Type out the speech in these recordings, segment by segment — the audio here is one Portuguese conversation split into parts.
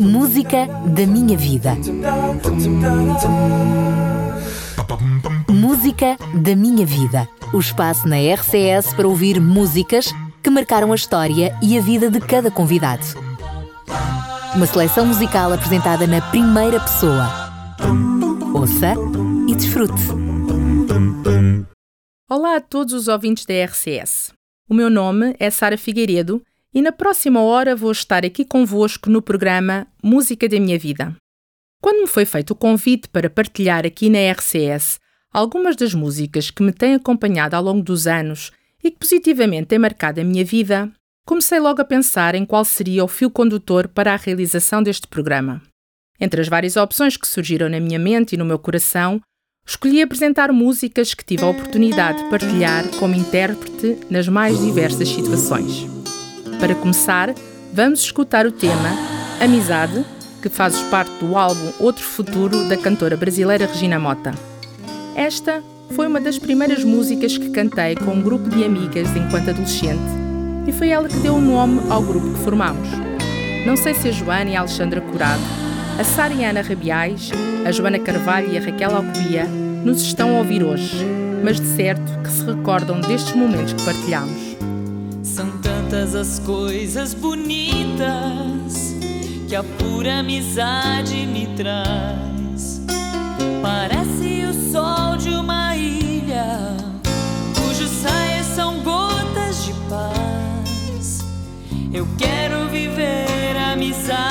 Música da minha vida. Música da minha vida. O espaço na RCS para ouvir músicas que marcaram a história e a vida de cada convidado. Uma seleção musical apresentada na primeira pessoa. Ouça e desfrute. Olá a todos os ouvintes da RCS. O meu nome é Sara Figueiredo e na próxima hora vou estar aqui convosco no programa Música da Minha Vida. Quando me foi feito o convite para partilhar aqui na RCS algumas das músicas que me têm acompanhado ao longo dos anos e que positivamente têm marcado a minha vida, comecei logo a pensar em qual seria o fio condutor para a realização deste programa. Entre as várias opções que surgiram na minha mente e no meu coração, escolhi apresentar músicas que tive a oportunidade de partilhar como intérprete nas mais diversas situações. Para começar, vamos escutar o tema Amizade, que faz parte do álbum Outro Futuro da cantora brasileira Regina Mota. Esta foi uma das primeiras músicas que cantei com um grupo de amigas enquanto adolescente e foi ela que deu o nome ao grupo que formámos. Não sei se a Joana e a Alexandra Curado, a Sara e a Ana Rabiais, a Joana Carvalho e a Raquel Alcobia nos estão a ouvir hoje, mas de certo que se recordam destes momentos que partilhamos. Tantas as coisas bonitas que a pura amizade me traz. Parece o sol de uma ilha, cujos saias são gotas de paz. Eu quero viver a amizade,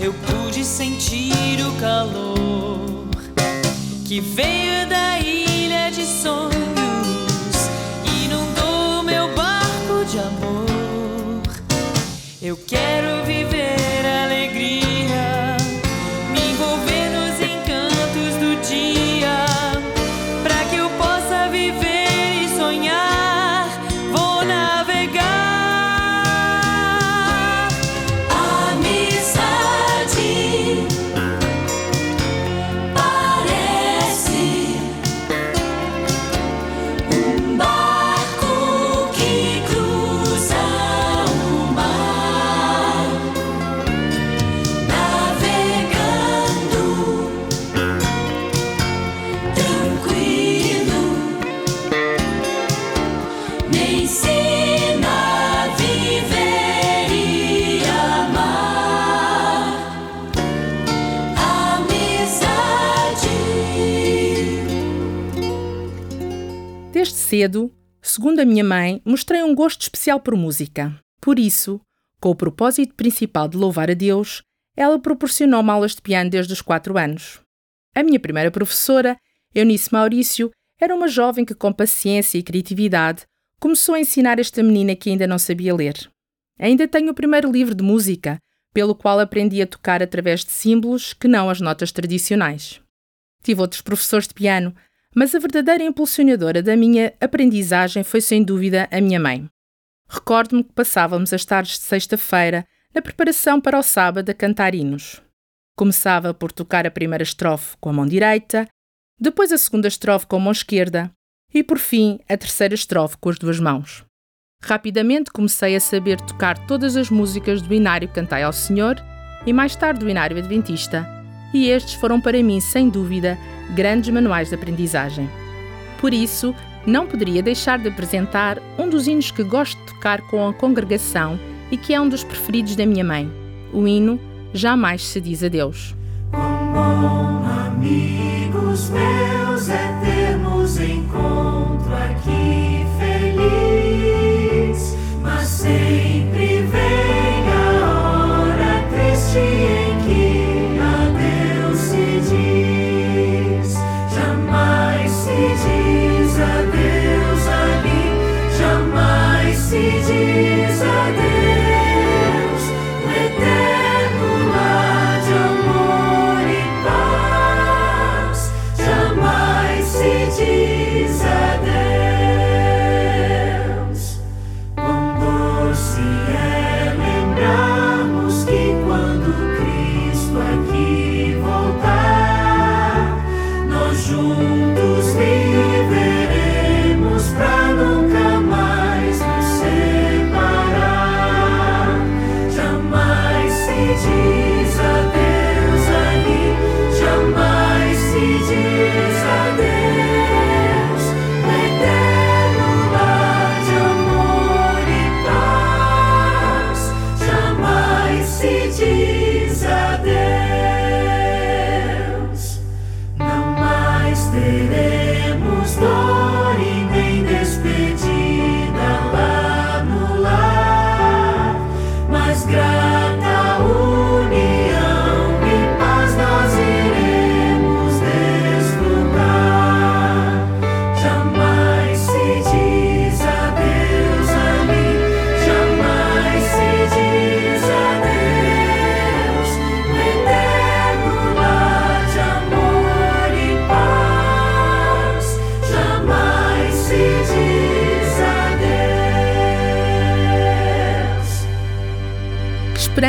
Eu pude sentir o calor que veio da ilha de sonhos. Inundou meu barco de amor. Eu quero cedo, segundo a minha mãe, mostrei um gosto especial por música. Por isso, com o propósito principal de louvar a Deus, ela proporcionou-me aulas de piano desde os 4 anos. A minha primeira professora, Eunice Maurício, era uma jovem que, com paciência e criatividade, começou a ensinar esta menina que ainda não sabia ler. Ainda tenho o primeiro livro de música, pelo qual aprendi a tocar através de símbolos que não as notas tradicionais. Tive outros professores de piano, mas a verdadeira impulsionadora da minha aprendizagem foi sem dúvida a minha mãe. Recordo-me que passávamos as tardes de sexta-feira na preparação para o sábado a cantar hinos. Começava por tocar a primeira estrofe com a mão direita, depois a segunda estrofe com a mão esquerda e, por fim, a terceira estrofe com as duas mãos. Rapidamente comecei a saber tocar todas as músicas do Inário Cantai ao Senhor e mais tarde do Inário Adventista, e estes foram para mim, sem dúvida, grandes manuais de aprendizagem. Por isso, não poderia deixar de apresentar um dos hinos que gosto de tocar com a congregação e que é um dos preferidos da minha mãe, o hino Jamais se diz adeus. Deus. bom, amigos meus, é termos encontro aqui feliz, mas sempre.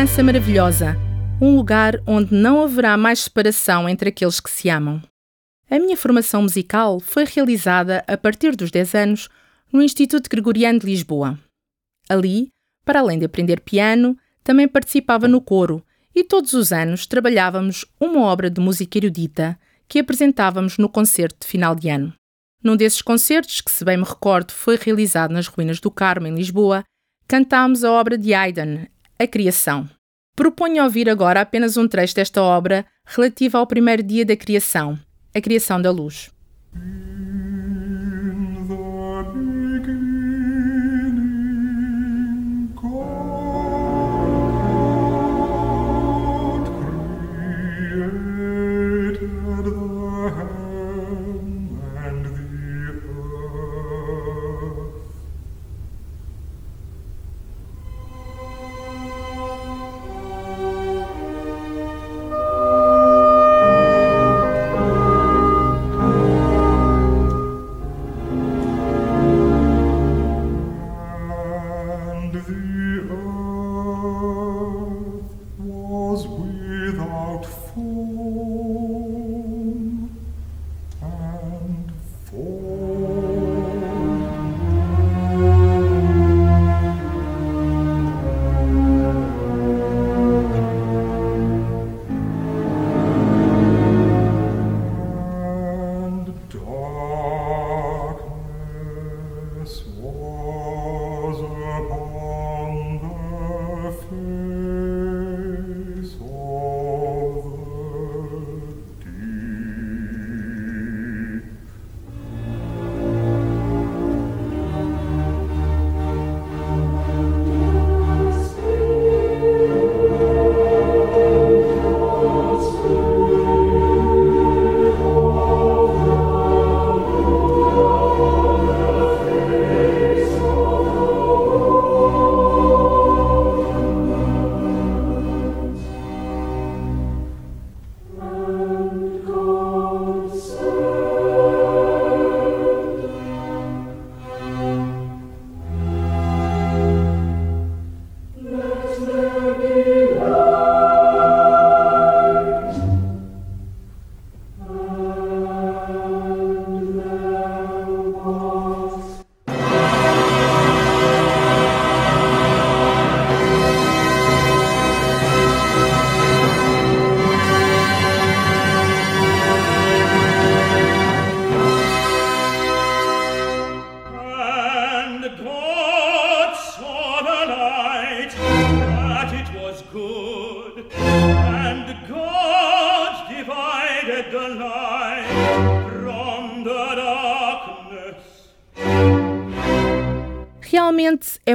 Esperança maravilhosa, um lugar onde não haverá mais separação entre aqueles que se amam. A minha formação musical foi realizada a partir dos 10 anos no Instituto Gregoriano de Lisboa. Ali, para além de aprender piano, também participava no coro e todos os anos trabalhávamos uma obra de música erudita que apresentávamos no concerto de final de ano. Num desses concertos, que se bem me recordo foi realizado nas Ruínas do Carmo, em Lisboa, cantámos a obra de Haydn, A Criação. Proponho ouvir agora apenas um trecho desta obra relativa ao primeiro dia da criação, a criação da luz.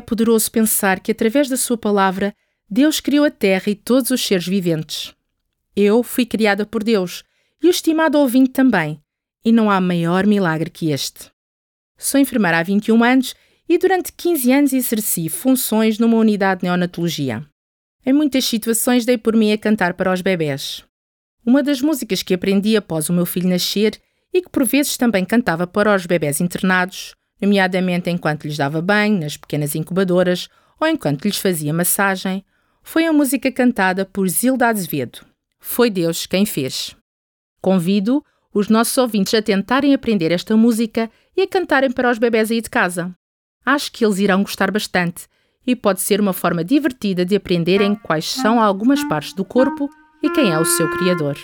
Poderoso pensar que, através da Sua palavra, Deus criou a terra e todos os seres viventes. Eu fui criada por Deus e o estimado ouvinte também, e não há maior milagre que este. Sou enfermeira há 21 anos e durante 15 anos exerci funções numa unidade de neonatologia. Em muitas situações dei por mim a cantar para os bebés. Uma das músicas que aprendi após o meu filho nascer e que por vezes também cantava para os bebés internados, nomeadamente enquanto lhes dava banho nas pequenas incubadoras ou enquanto lhes fazia massagem, foi a música cantada por Zilda Azevedo. Foi Deus quem fez. Convido os nossos ouvintes a tentarem aprender esta música e a cantarem para os bebés aí de casa. Acho que eles irão gostar bastante e pode ser uma forma divertida de aprenderem quais são algumas partes do corpo e quem é o seu Criador.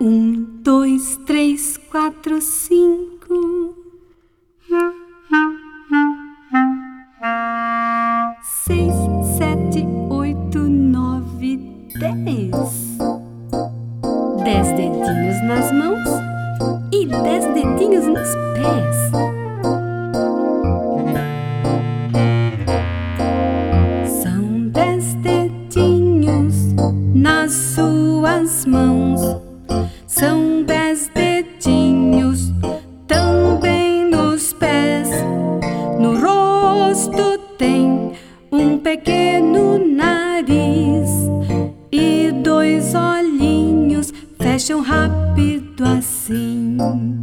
Um, dois, três, quatro, cinco. Dez. Dez dedinhos nas mãos e dez dedinhos nos pés. As orelhinhas são para ouvir.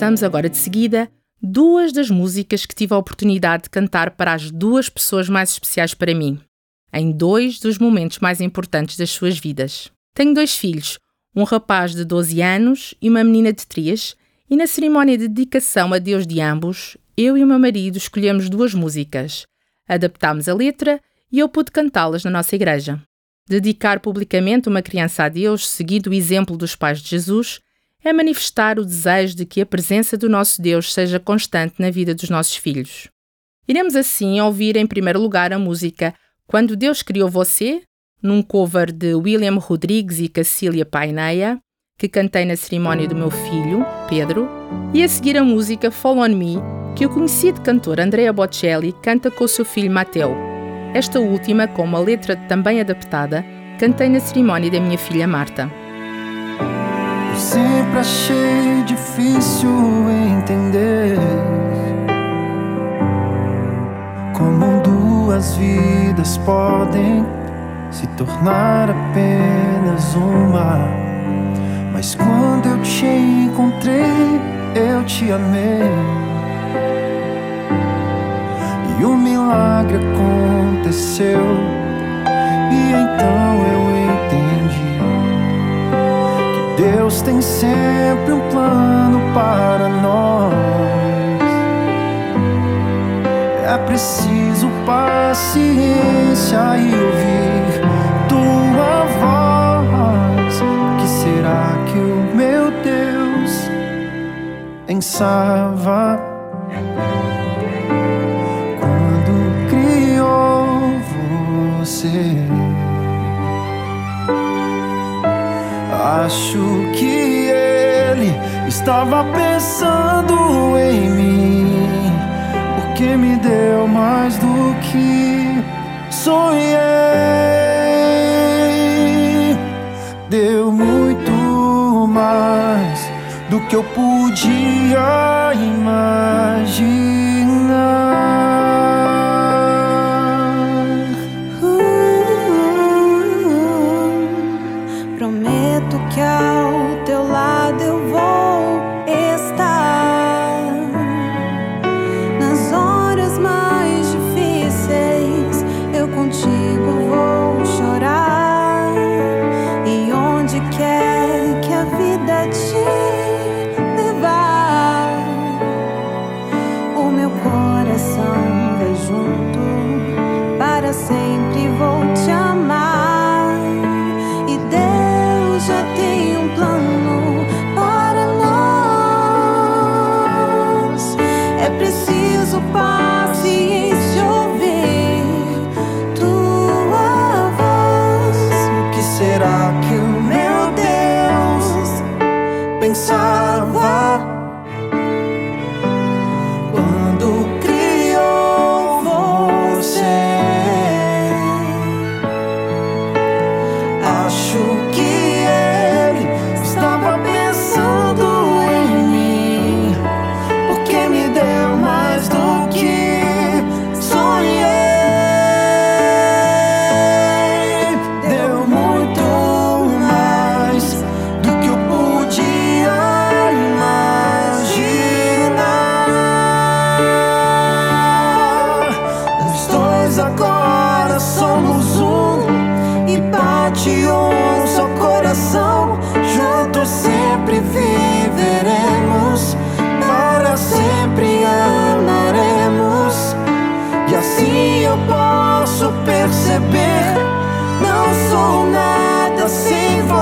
Ouçamos agora de seguida duas das músicas que tive a oportunidade de cantar para as duas pessoas mais especiais para mim, em dois dos momentos mais importantes das suas vidas. Tenho dois filhos, um rapaz de 12 anos e uma menina de 3, e na cerimónia de dedicação a Deus de ambos, eu e o meu marido escolhemos duas músicas. Adaptámos a letra e eu pude cantá-las na nossa igreja. Dedicar publicamente uma criança a Deus, seguindo o exemplo dos pais de Jesus, é manifestar o desejo de que a presença do nosso Deus seja constante na vida dos nossos filhos. Iremos assim ouvir em primeiro lugar a música Quando Deus Criou Você, num cover de William Rodrigues e Cacília Paineia, que cantei na cerimónia do meu filho, Pedro, e a seguir a música Fall On Me, que o conhecido cantor Andrea Bocelli canta com o seu filho Matteo. Esta última, com uma letra também adaptada, cantei na cerimónia da minha filha Marta. Sempre achei difícil entender como duas vidas podem se tornar apenas uma. Mas quando eu te encontrei, eu te amei. E o milagre aconteceu. E então eu Deus tem sempre um plano para nós. É preciso paciência e ouvir tua voz. O que será que o meu Deus pensava quando criou você? Acho que ele estava pensando em mim, porque me deu mais do que sonhei. Deu muito mais do que eu podia imaginar.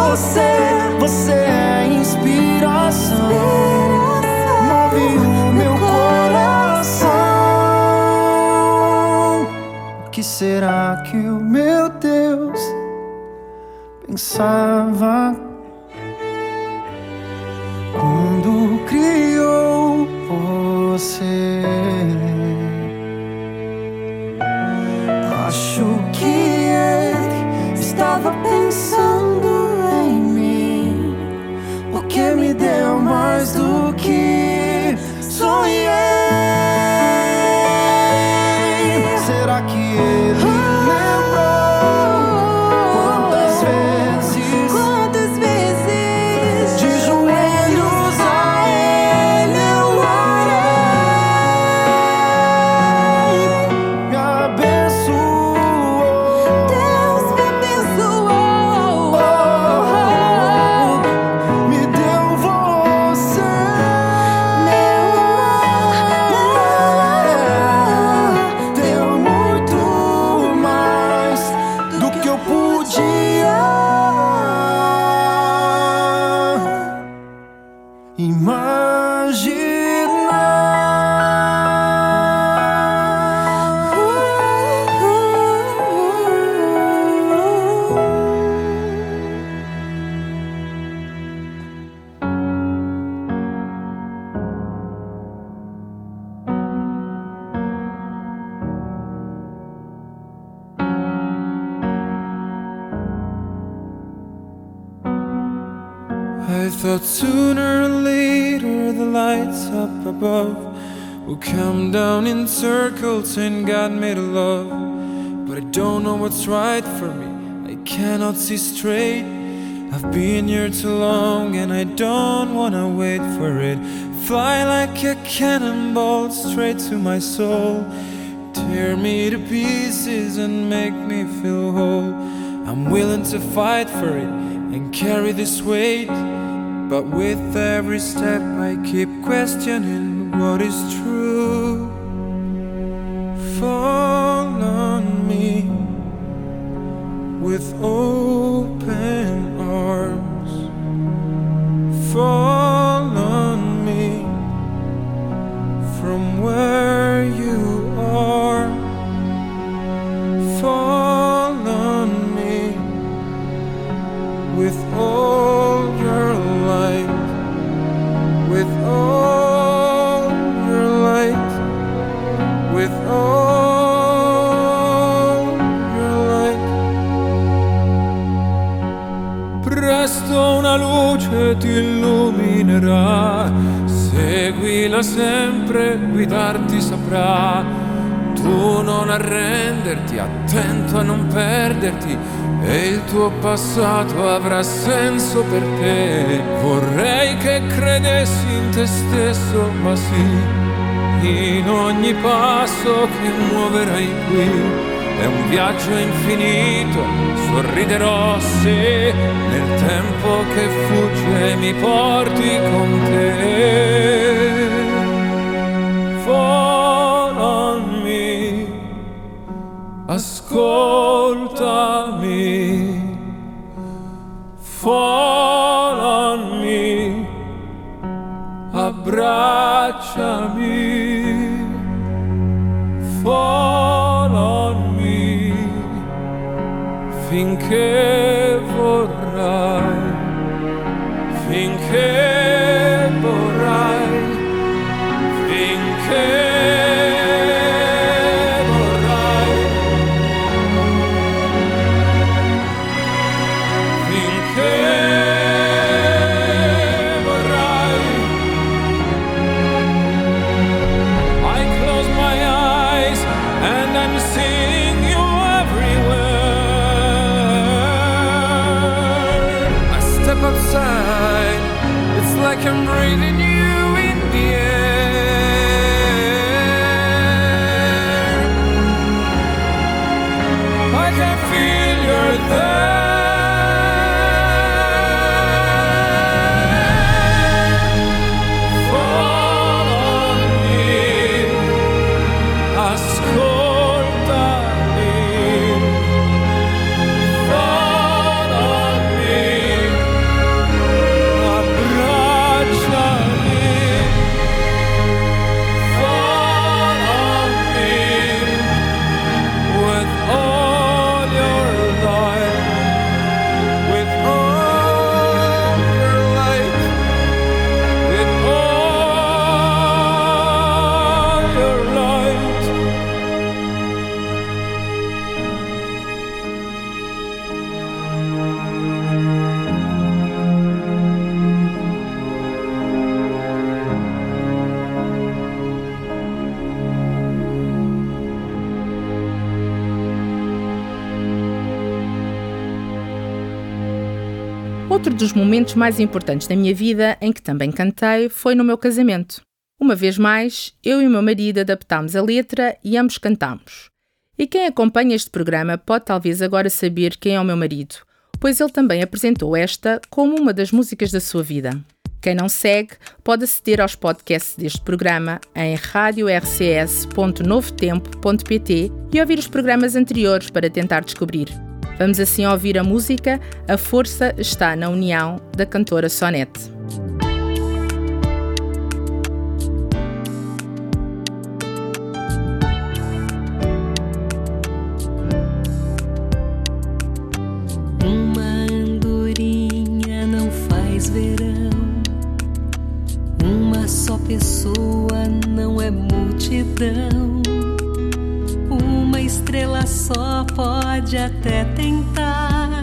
você, você é inspiração. Move meu coração. O que será que o meu Deus pensava? And God made a love. But I don't know what's right for me, I cannot see straight. I've been here too long and I don't wanna wait for it. Fly like a cannonball straight to my soul. Tear me to pieces and make me feel whole. I'm willing to fight for it and carry this weight. But with every step, I keep questioning what is true. with all avrà senso per te. Vorrei che credessi in te stesso, ma sì, in ogni passo che muoverai qui. È un viaggio infinito, sorriderò se nel tempo che fugge mi porti con te. Fall on abbracciami. Fall on me, finché momentos mais importantes da minha vida em que também cantei foi no meu casamento. Uma vez mais, eu e o meu marido adaptámos a letra e ambos cantámos. E quem acompanha este programa pode talvez agora saber quem é o meu marido, pois ele também apresentou esta como uma das músicas da sua vida. Quem não segue pode aceder aos podcasts deste programa em radiorcs.novotempo.pt e ouvir os programas anteriores para tentar descobrir. Vamos assim ouvir a música A Força Está na União, da cantora Sonete. pessoa não é multidão. Estrela só pode até tentar,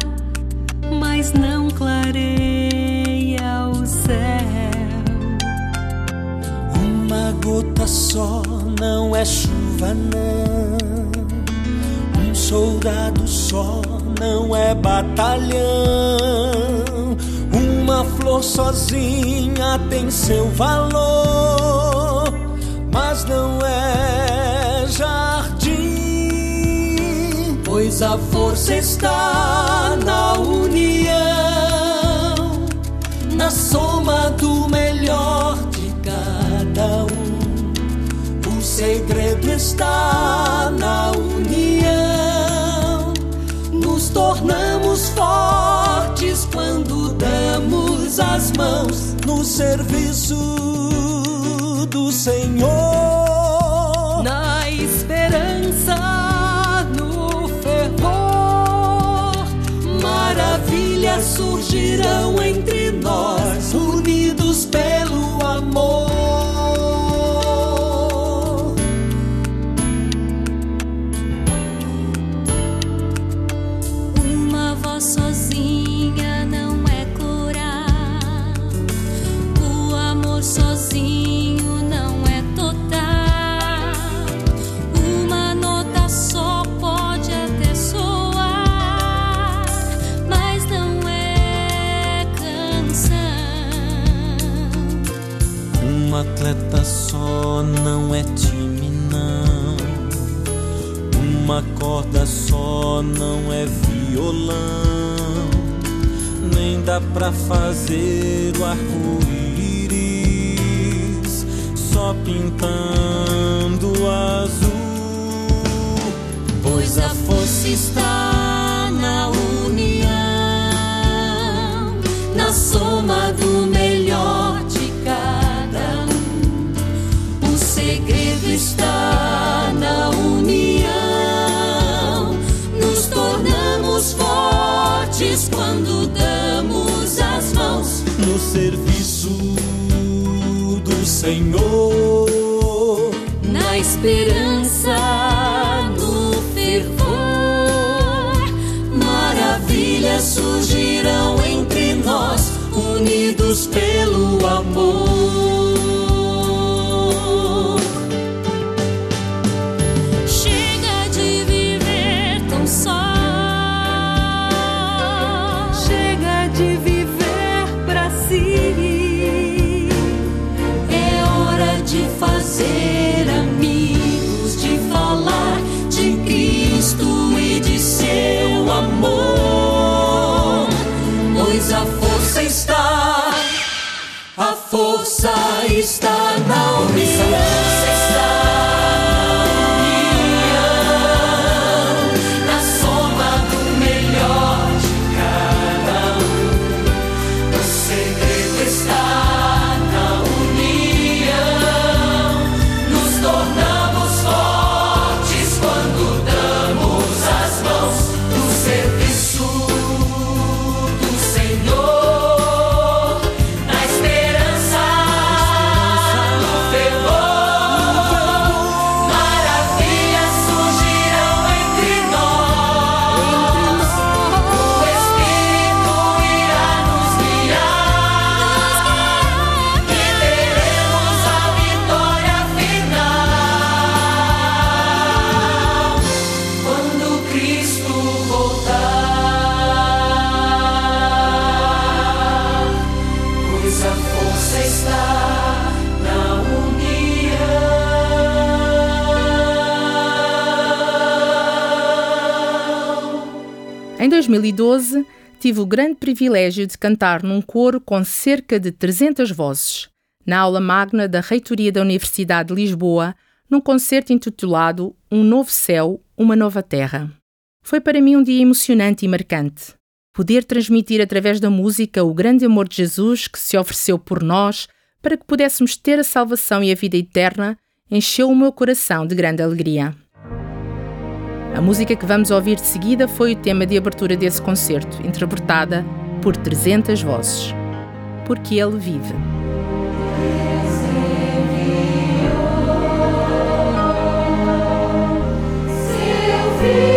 mas não clareia o céu. Uma gota só não é chuva, não. Um soldado só não é batalhão. Uma flor sozinha tem seu valor, mas não é pois a força está na união, na soma do melhor de cada um. O segredo está na união, nos tornamos fortes quando damos as mãos no serviço do Senhor. Surgirão entre só não é time, não. Uma corda só não é violão. Nem dá pra fazer o arco-íris só pintando azul. Pois a força está do Senhor. Na esperança, no fervor, maravilhas surgirão 2012, tive o grande privilégio de cantar num coro com cerca de 300 vozes, na aula magna da Reitoria da Universidade de Lisboa, num concerto intitulado Um Novo Céu, Uma Nova Terra. Foi para mim um dia emocionante e marcante. Poder transmitir através da música o grande amor de Jesus que se ofereceu por nós para que pudéssemos ter a salvação e a vida eterna encheu o meu coração de grande alegria. A música que vamos ouvir de seguida foi o tema de abertura desse concerto, interpretada por 300 vozes. Porque ele vive. Seu filho.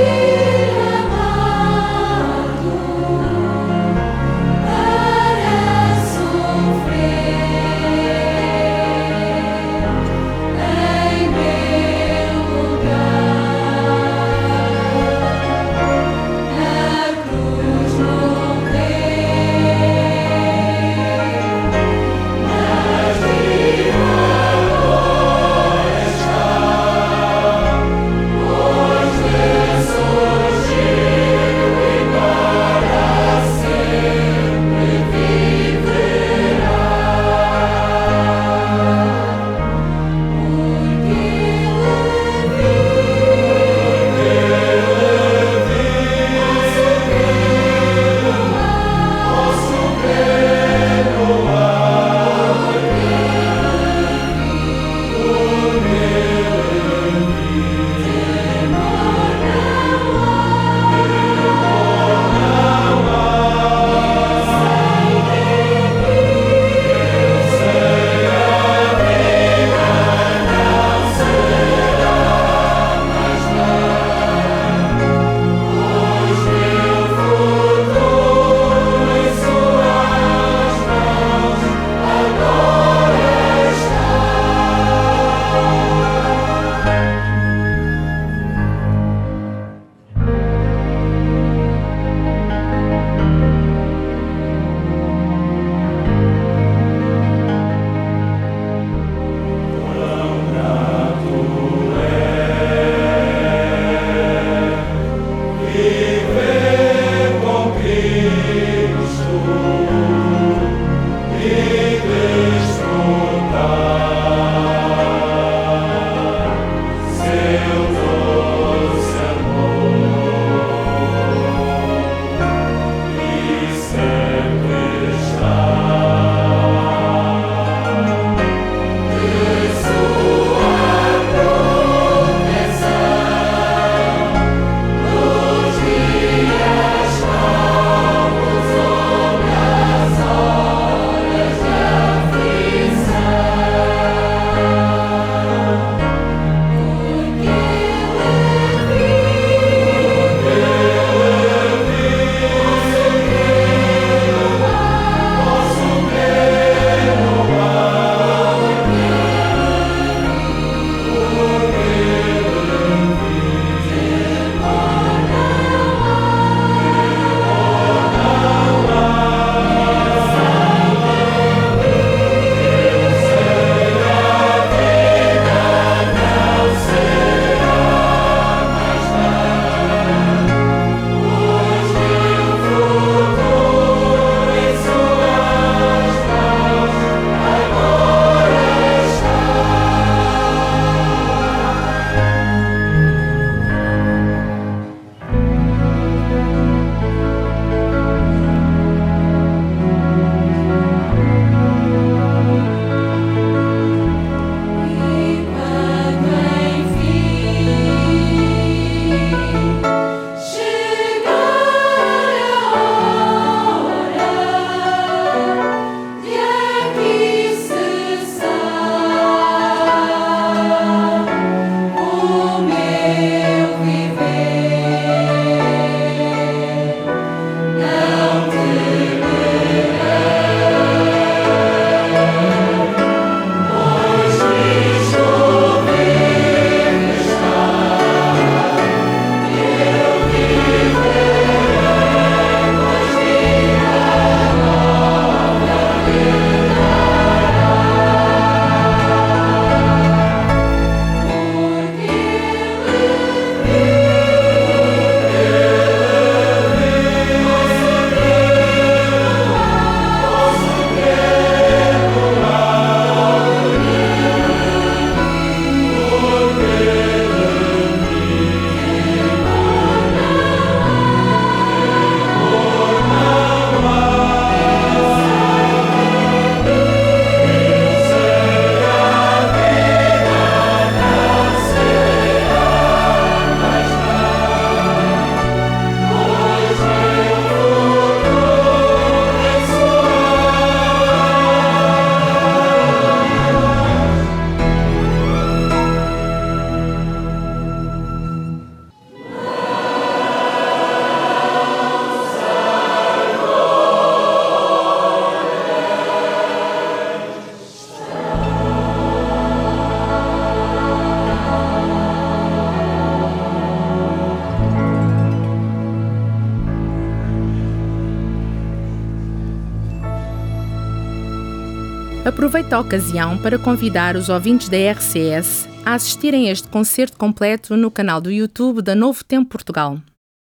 Aproveito a ocasião para convidar os ouvintes da RCS a assistirem a este concerto completo no canal do YouTube da Novo Tempo Portugal.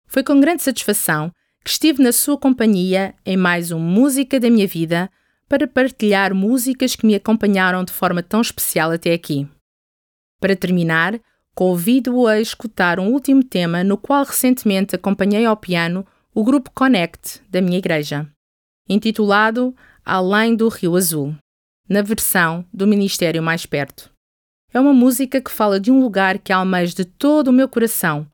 Foi com grande satisfação que estive na sua companhia em mais um Música da Minha Vida para partilhar músicas que me acompanharam de forma tão especial até aqui. Para terminar, convido-o a escutar um último tema no qual recentemente acompanhei ao piano o grupo Connect da minha igreja, intitulado Além do Rio Azul, na versão do Ministério Mais Perto. É uma música que fala de um lugar que almejo de todo o meu coração,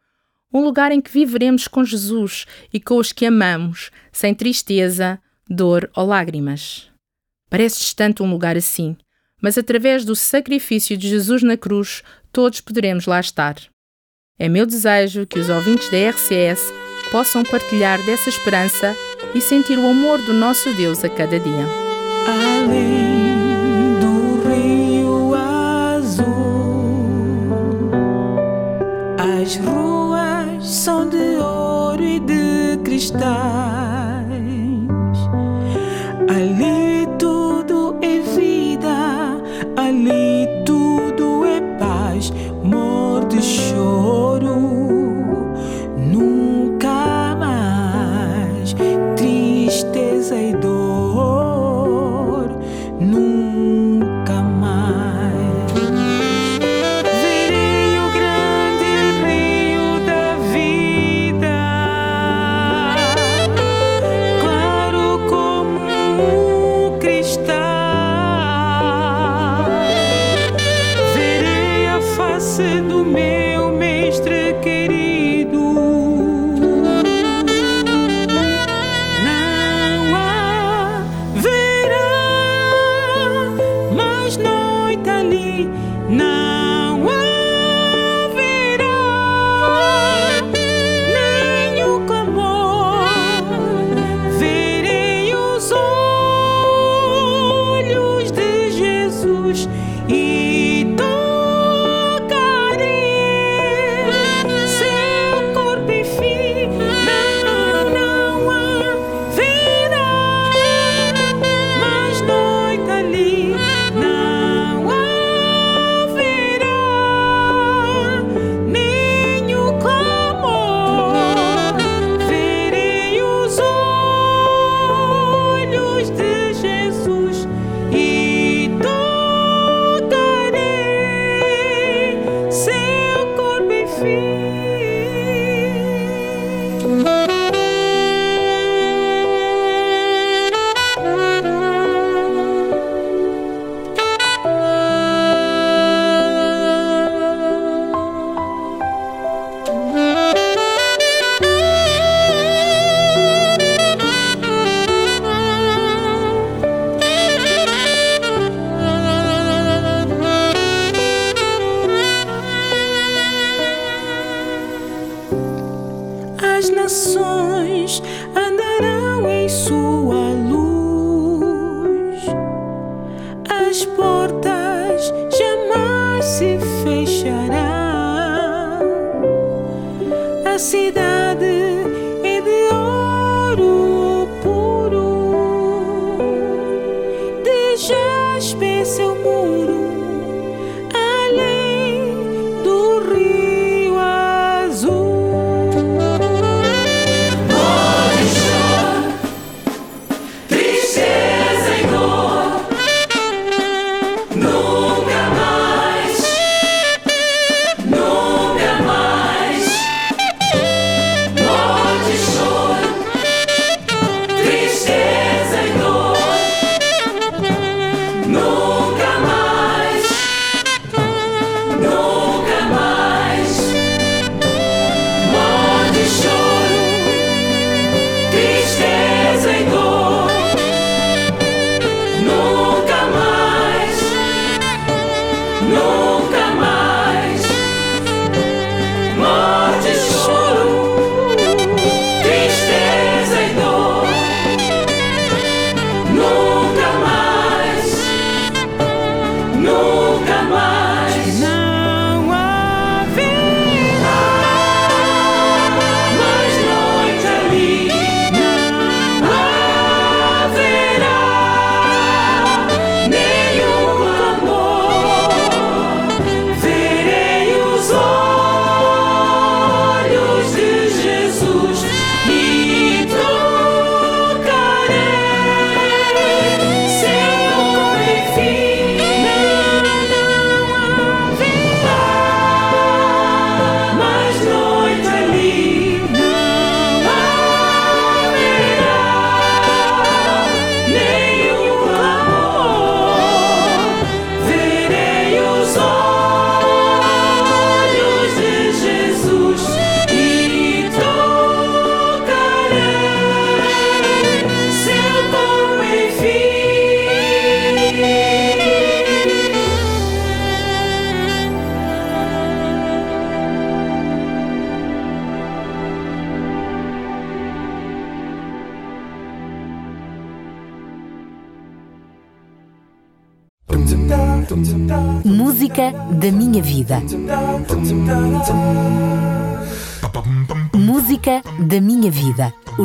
um lugar em que viveremos com Jesus e com os que amamos, sem tristeza, dor ou lágrimas. Parece distante um lugar assim, mas através do sacrifício de Jesus na cruz, todos poderemos lá estar. É meu desejo que os ouvintes da RCS possam partilhar dessa esperança e sentir o amor do nosso Deus a cada dia. As ruas são de ouro e de cristais.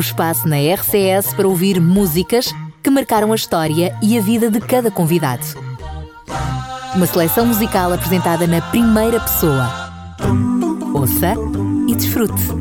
Espaço na RCS para ouvir músicas que marcaram a história e a vida de cada convidado. Uma seleção musical apresentada na primeira pessoa. Ouça e desfrute.